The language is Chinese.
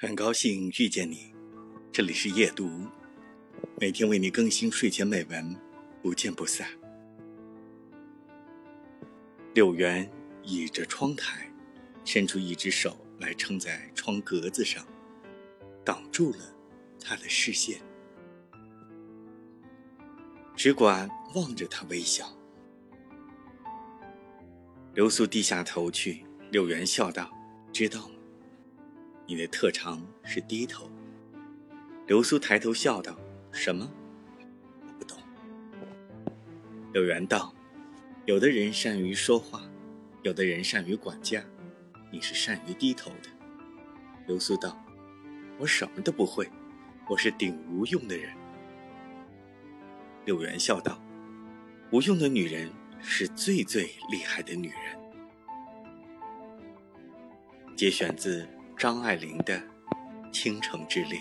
很高兴遇见你，这里是夜读，每天为你更新睡前美文，不见不散。柳原倚着窗台，伸出一只手来撑在窗格子上，挡住了他的视线，只管望着他微笑。流苏低下头去，柳原笑道：“知道吗？你的特长是低头。”流苏抬头笑道：“什么？我不懂。”柳原道：“有的人善于说话，有的人善于管家，你是善于低头的。”流苏道：“我什么都不会，我是顶无用的人。”柳原笑道：“无用的女人。”是最最厉害的女人。节选自张爱玲的《倾城之恋》。